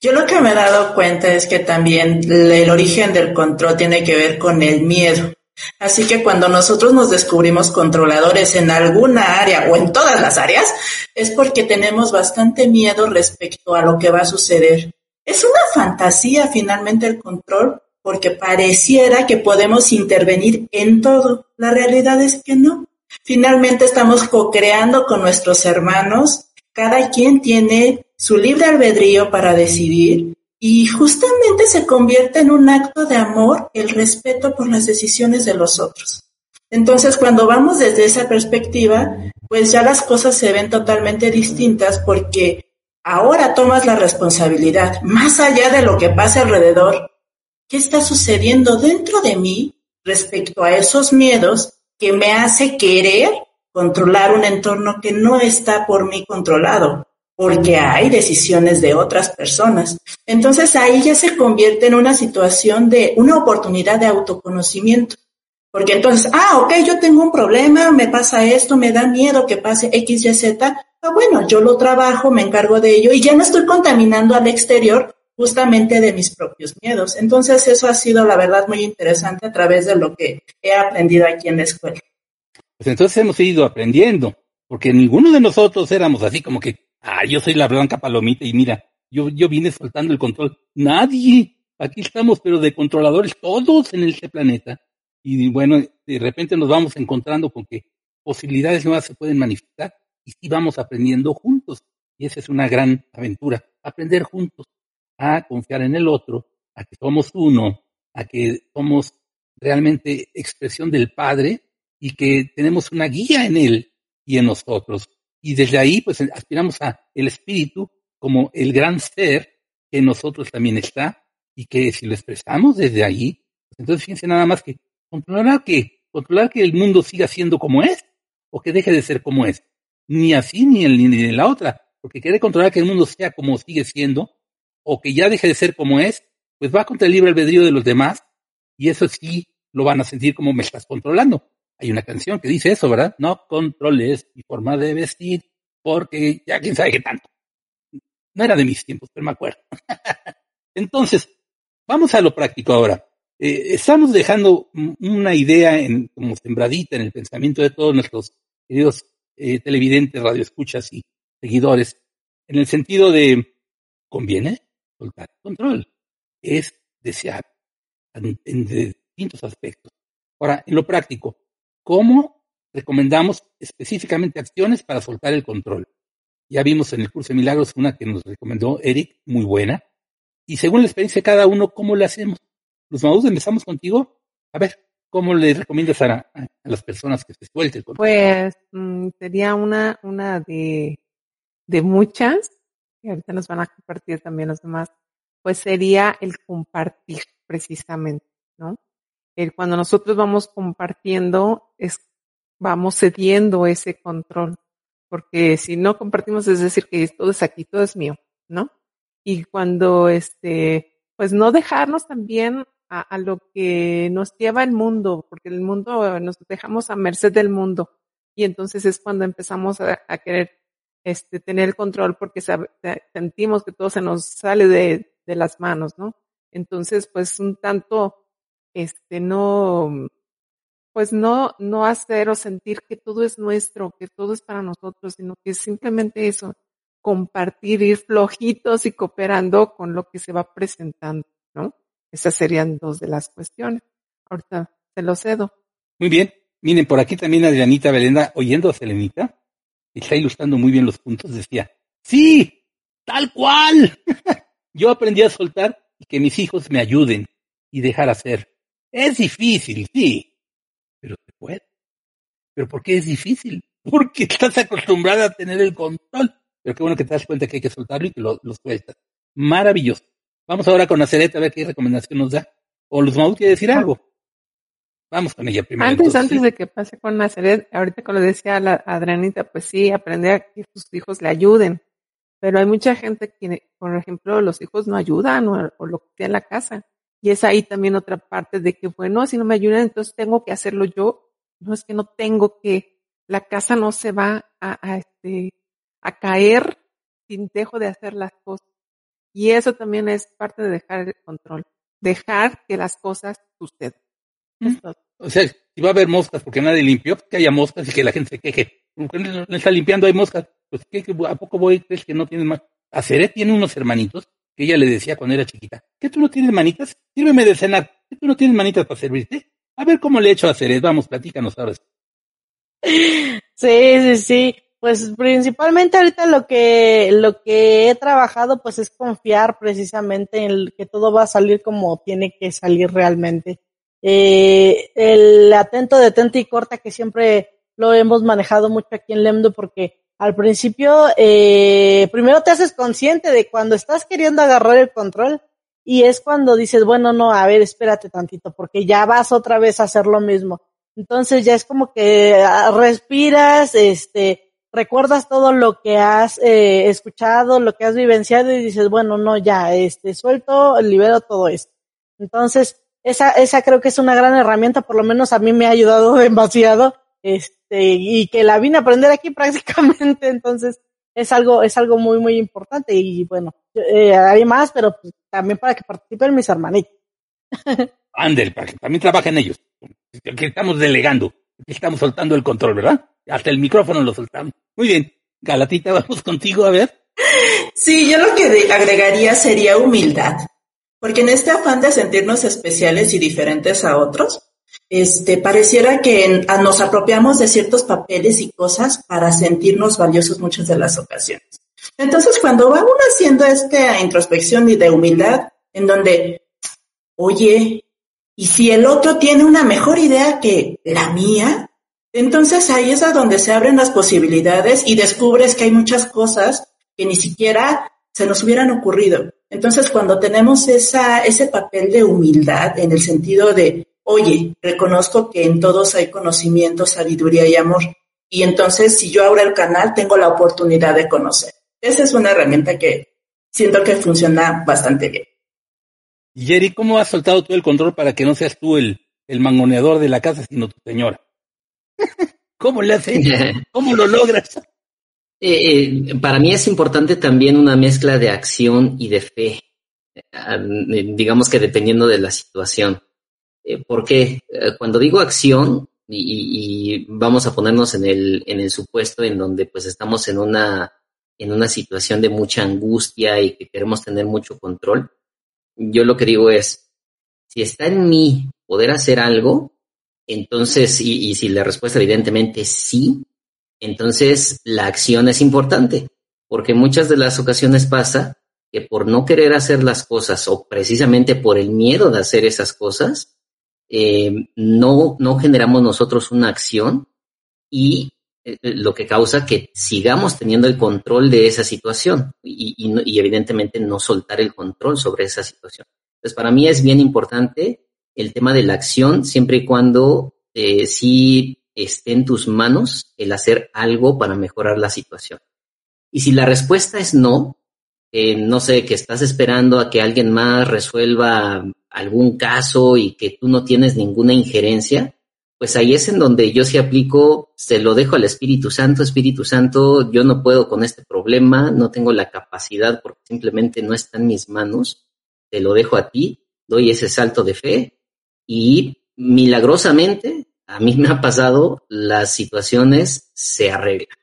Yo lo que me he dado cuenta es que también el origen del control tiene que ver con el miedo. Así que cuando nosotros nos descubrimos controladores en alguna área o en todas las áreas, es porque tenemos bastante miedo respecto a lo que va a suceder. Es una fantasía finalmente el control porque pareciera que podemos intervenir en todo. La realidad es que no. Finalmente estamos co-creando con nuestros hermanos. Cada quien tiene su libre albedrío para decidir y justamente se convierte en un acto de amor el respeto por las decisiones de los otros. Entonces, cuando vamos desde esa perspectiva, pues ya las cosas se ven totalmente distintas porque ahora tomas la responsabilidad, más allá de lo que pasa alrededor, ¿qué está sucediendo dentro de mí respecto a esos miedos que me hace querer controlar un entorno que no está por mí controlado? porque hay decisiones de otras personas. Entonces ahí ya se convierte en una situación de una oportunidad de autoconocimiento. Porque entonces, ah, ok, yo tengo un problema, me pasa esto, me da miedo que pase X, Y, Z. Ah, bueno, yo lo trabajo, me encargo de ello y ya no estoy contaminando al exterior justamente de mis propios miedos. Entonces eso ha sido, la verdad, muy interesante a través de lo que he aprendido aquí en la escuela. Pues entonces hemos ido aprendiendo, porque ninguno de nosotros éramos así como que ah, yo soy la blanca palomita y mira, yo, yo vine soltando el control. Nadie, aquí estamos, pero de controladores todos en este planeta. Y bueno, de repente nos vamos encontrando con que posibilidades nuevas se pueden manifestar y sí vamos aprendiendo juntos. Y esa es una gran aventura, aprender juntos a confiar en el otro, a que somos uno, a que somos realmente expresión del Padre y que tenemos una guía en Él y en nosotros. Y desde ahí, pues aspiramos a el espíritu como el gran ser que en nosotros también está y que si lo expresamos desde ahí, pues entonces fíjense nada más que controlar que, controlar que el mundo siga siendo como es o que deje de ser como es. Ni así ni, el, ni la otra, porque quiere controlar que el mundo sea como sigue siendo o que ya deje de ser como es, pues va contra el libre albedrío de los demás y eso sí lo van a sentir como me estás controlando. Hay una canción que dice eso, ¿verdad? No controles mi forma de vestir, porque ya quién sabe qué tanto. No era de mis tiempos, pero me acuerdo. Entonces, vamos a lo práctico ahora. Eh, estamos dejando una idea en, como sembradita en el pensamiento de todos nuestros queridos eh, televidentes, radioescuchas y seguidores, en el sentido de, ¿conviene soltar el control? Es deseable en, distintos aspectos. Ahora, en lo práctico, ¿Cómo recomendamos específicamente acciones para soltar el control? Ya vimos en el curso de milagros una que nos recomendó Eric, muy buena. Y según la experiencia de cada uno, ¿cómo le hacemos? Los Maús, empezamos contigo. A ver, ¿cómo le recomiendas a, las personas que se suelten? control? Pues mm, sería una, de muchas, ahorita nos van a compartir también los demás, pues sería el compartir precisamente, ¿no? cuando nosotros vamos compartiendo, es, vamos cediendo ese control. Porque si no compartimos, es decir, que todo es aquí, todo es mío, ¿no? Y cuando, este, pues no dejarnos también a, lo que nos lleva el mundo, porque el mundo, nos dejamos a merced del mundo. Y entonces es cuando empezamos a querer este, tener el control porque sentimos que todo se nos sale de, las manos, ¿no? Entonces, pues un tanto, este, no, pues no, no hacer o sentir que todo es nuestro, que todo es para nosotros, sino que simplemente eso, compartir, ir flojitos y cooperando con lo que se va presentando, ¿no? Esas serían dos de las cuestiones. Ahorita se lo cedo. Muy bien. Miren, por aquí también Adrianita Belenda, oyendo a Selenita, está ilustrando muy bien los puntos, decía, sí, tal cual. Yo aprendí a soltar y que mis hijos me ayuden y dejar hacer. Es difícil, sí, pero se puede. ¿Pero por qué es difícil? Porque estás acostumbrada a tener el control. Pero qué bueno que te das cuenta que hay que soltarlo y que lo, sueltas. Maravilloso. Vamos ahora con Aceret a ver qué recomendación nos da. O Luzmau quiere decir algo. Vamos con ella primero. Antes, antes de que pase con Nazaret, ahorita como lo decía la Adrianita, pues sí, aprender a que sus hijos le ayuden. Pero hay mucha gente que, por ejemplo, los hijos no ayudan o, lo que en la casa. Y es ahí también otra parte de que, bueno, si no me ayudan, entonces tengo que hacerlo yo. No es que no tengo que, la casa no se va a, a, este, a caer sin dejo de hacer las cosas. Y eso también es parte de dejar el control. Dejar que las cosas sucedan. O sea, si va a haber moscas porque nadie limpió, pues que haya moscas y que la gente se queje. No está limpiando, hay moscas. Pues ¿qué, ¿a poco voy? ¿Crees que no tienes más? Aceret tiene unos hermanitos que ella le decía cuando era chiquita. ¿Qué tú no tienes manitas? Sírveme de cenar. ¿Qué tú no tienes manitas para servirte? A ver cómo le he hecho a Aceret. Vamos, platícanos ahora. Sí, sí, sí. Pues principalmente ahorita lo que, lo que he trabajado pues es confiar precisamente en que todo va a salir como tiene que salir realmente. Eh, el atento, detente y corta que siempre lo hemos manejado mucho aquí en Lemdo porque al principio, eh, primero te haces consciente de cuando estás queriendo agarrar el control y es cuando dices, bueno, no, a ver, espérate tantito porque ya vas otra vez a hacer lo mismo. Entonces ya es como que ah, respiras, este, recuerdas todo lo que has eh, escuchado, lo que has vivenciado y dices, bueno, no, ya, este, suelto, libero todo esto. Entonces, esa, esa creo que es una gran herramienta, por lo menos a mí me ha ayudado demasiado, este, y que la vine a aprender aquí prácticamente, entonces es algo, es algo muy, muy importante y bueno, eh, hay más, pero pues, también para que participen mis hermanitos. Ander, para que también trabajen ellos, que estamos delegando, que estamos soltando el control, ¿verdad? Hasta el micrófono lo soltamos. Muy bien, Galatita, vamos contigo a ver. Sí, yo lo que agregaría sería humildad. Porque en este afán de sentirnos especiales y diferentes a otros, este, pareciera que nos apropiamos de ciertos papeles y cosas para sentirnos valiosos muchas de las ocasiones. Entonces, cuando va uno haciendo esta introspección y de humildad, en donde, oye, y si el otro tiene una mejor idea que la mía, entonces ahí es a donde se abren las posibilidades y descubres que hay muchas cosas que ni siquiera se nos hubieran ocurrido. Entonces, cuando tenemos esa, ese papel de humildad en el sentido de, oye, reconozco que en todos hay conocimiento, sabiduría y amor, y entonces si yo abro el canal, tengo la oportunidad de conocer. Esa es una herramienta que siento que funciona bastante bien. Jerry, ¿cómo has soltado tú el control para que no seas tú el, el mangoneador de la casa, sino tu señora? ¿Cómo le haces? ¿Cómo lo logras? Eh, eh, para mí es importante también una mezcla de acción y de fe, eh, digamos que dependiendo de la situación. porque cuando digo acción, y, vamos a ponernos en el, en el supuesto en donde pues estamos en una, en una situación de mucha angustia y que queremos tener mucho control, yo lo que digo es, si está en mí poder hacer algo, entonces, y, y si la respuesta evidentemente sí, entonces, la acción es importante, porque muchas de las ocasiones pasa que por no querer hacer las cosas o precisamente por el miedo de hacer esas cosas, eh, no, no generamos nosotros una acción y eh, lo que causa que sigamos teniendo el control de esa situación y, y, evidentemente no soltar el control sobre esa situación. Entonces, para mí es bien importante el tema de la acción, siempre y cuando eh, sí esté en tus manos el hacer algo para mejorar la situación. Y si la respuesta es no, no sé, que estás esperando a que alguien más resuelva algún caso y que tú no tienes ninguna injerencia, pues ahí es en donde yo sí aplico, se lo dejo al Espíritu Santo, Espíritu Santo, yo no puedo con este problema, no tengo la capacidad porque simplemente no está en mis manos, te lo dejo a ti, doy ese salto de fe y milagrosamente a mí me ha pasado, las situaciones se arreglan.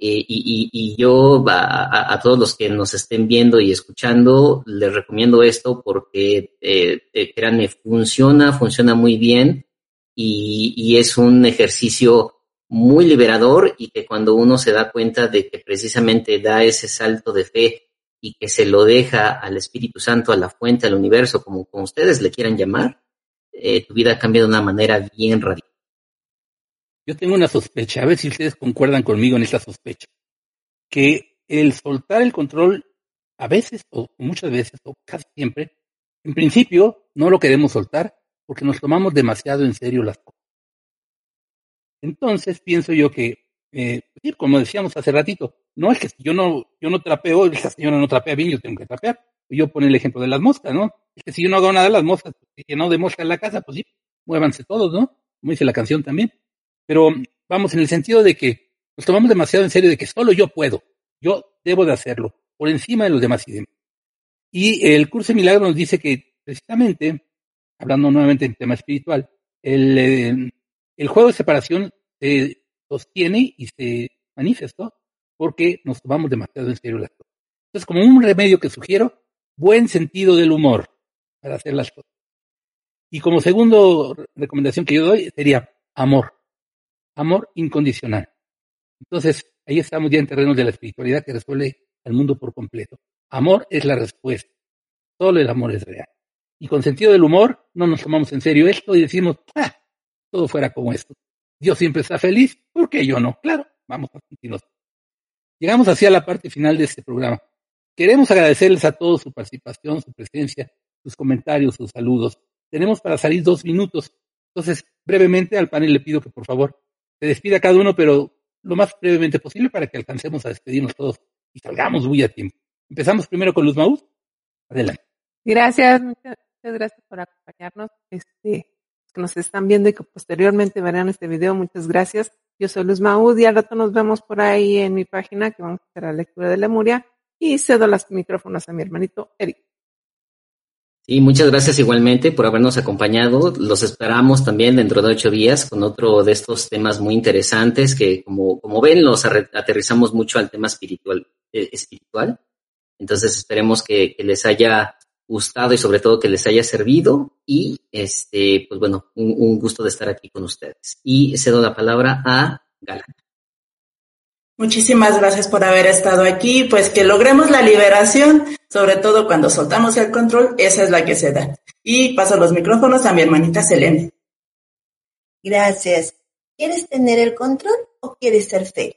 Eh, y, yo a, todos los que nos estén viendo y escuchando, les recomiendo esto porque, eh, eh, créanme, funciona, funciona muy bien y, es un ejercicio muy liberador y que cuando uno se da cuenta de que precisamente da ese salto de fe y que se lo deja al Espíritu Santo, a la fuente, al universo, como, como ustedes le quieran llamar, tu vida cambia de una manera bien radical. Yo tengo una sospecha, a ver si ustedes concuerdan conmigo en esta sospecha, que el soltar el control a veces o muchas veces o casi siempre, en principio no lo queremos soltar porque nos tomamos demasiado en serio las cosas. Entonces pienso yo que, eh, como decíamos hace ratito, no es que yo no, yo no trapeo, esta señora no trapea bien, yo tengo que trapear. Yo pongo el ejemplo de las moscas, ¿no? Que si yo no hago nada de las moscas, que no de mosca en la casa, pues sí, muévanse todos, ¿no? Como dice la canción también. Pero vamos, en el sentido de que nos tomamos demasiado en serio de que solo yo puedo, yo debo de hacerlo, por encima de los demás y Y el curso de milagro nos dice que precisamente, hablando nuevamente en tema espiritual, el, eh, el juego de separación se sostiene y se manifestó porque nos tomamos demasiado en serio las cosas. Entonces, como un remedio que sugiero, buen sentido del humor para hacer las cosas. Y como segundo recomendación que yo doy sería amor amor incondicional. Entonces, ahí estamos ya en terrenos de la espiritualidad que resuelve al mundo por completo. Amor es la respuesta. Solo el amor es real. Y con sentido del humor, no nos tomamos en serio esto y decimos, ah, todo fuera como esto. Dios siempre está feliz, ¿por qué yo no? Claro, vamos a sentirnos. Llegamos hacia la parte final de este programa. Queremos agradecerles a todos su participación, su presencia, sus comentarios, sus saludos. Tenemos para salir dos minutos. Entonces, brevemente al panel le pido que por favor se despida cada uno, pero lo más brevemente posible para que alcancemos a despedirnos todos y salgamos muy a tiempo. Empezamos primero con Luz Maús. Adelante. Gracias, muchas, gracias por acompañarnos. Este, que nos están viendo y que posteriormente verán este video, muchas gracias. Yo soy Luz Maúd y al rato nos vemos por ahí en mi página que vamos a hacer la lectura de Lemuria y cedo los micrófonos a mi hermanito Eric. Y muchas gracias igualmente por habernos acompañado. Los esperamos también dentro de ocho días con otro de estos temas muy interesantes que, como, como ven, los aterrizamos mucho al tema espiritual. Eh, espiritual. Entonces esperemos que, les haya gustado y sobre todo que les haya servido. Y este, pues bueno, un, un gusto de estar aquí con ustedes. Y cedo la palabra a Galán. Muchísimas gracias por haber estado aquí, pues que logremos la liberación, sobre todo cuando soltamos el control, esa es la que se da. Y paso los micrófonos a mi hermanita Selene. Gracias. ¿Quieres tener el control o quieres ser feliz?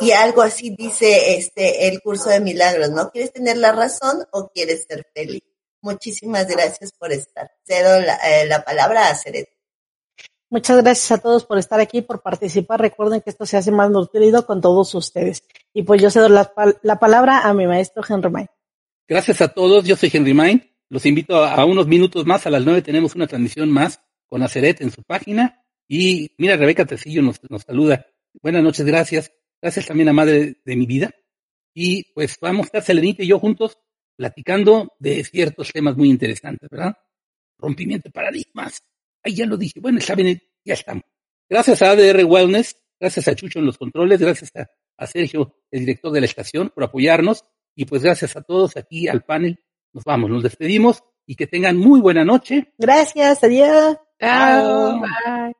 Y algo así dice este el curso de milagros, ¿no? ¿Quieres tener la razón o quieres ser feliz? Muchísimas gracias por estar. Cedo la, eh, la palabra a Ceret. Muchas gracias a todos por estar aquí, por participar. Recuerden que esto se hace más nutrido con todos ustedes. Y pues yo cedo la, la palabra a mi maestro Henry Main. Gracias a todos, yo soy Henry Main. Los invito a, unos minutos más, a las nueve tenemos una transmisión más con Aceret en su página. Y mira, Rebeca Tecillo nos, nos saluda. Buenas noches, gracias. Gracias también a Madre de mi vida. Y pues vamos a estar Selenita y yo juntos platicando de ciertos temas muy interesantes, ¿verdad? Rompimiento de paradigmas Ahí ya lo dije. Bueno, saben, ya estamos. Gracias a ADR Wellness, gracias a Chucho en los controles, gracias a, Sergio, el director de la estación, por apoyarnos. Y pues gracias a todos aquí al panel. Nos vamos, nos despedimos y que tengan muy buena noche. Gracias, adiós. Chao. Bye.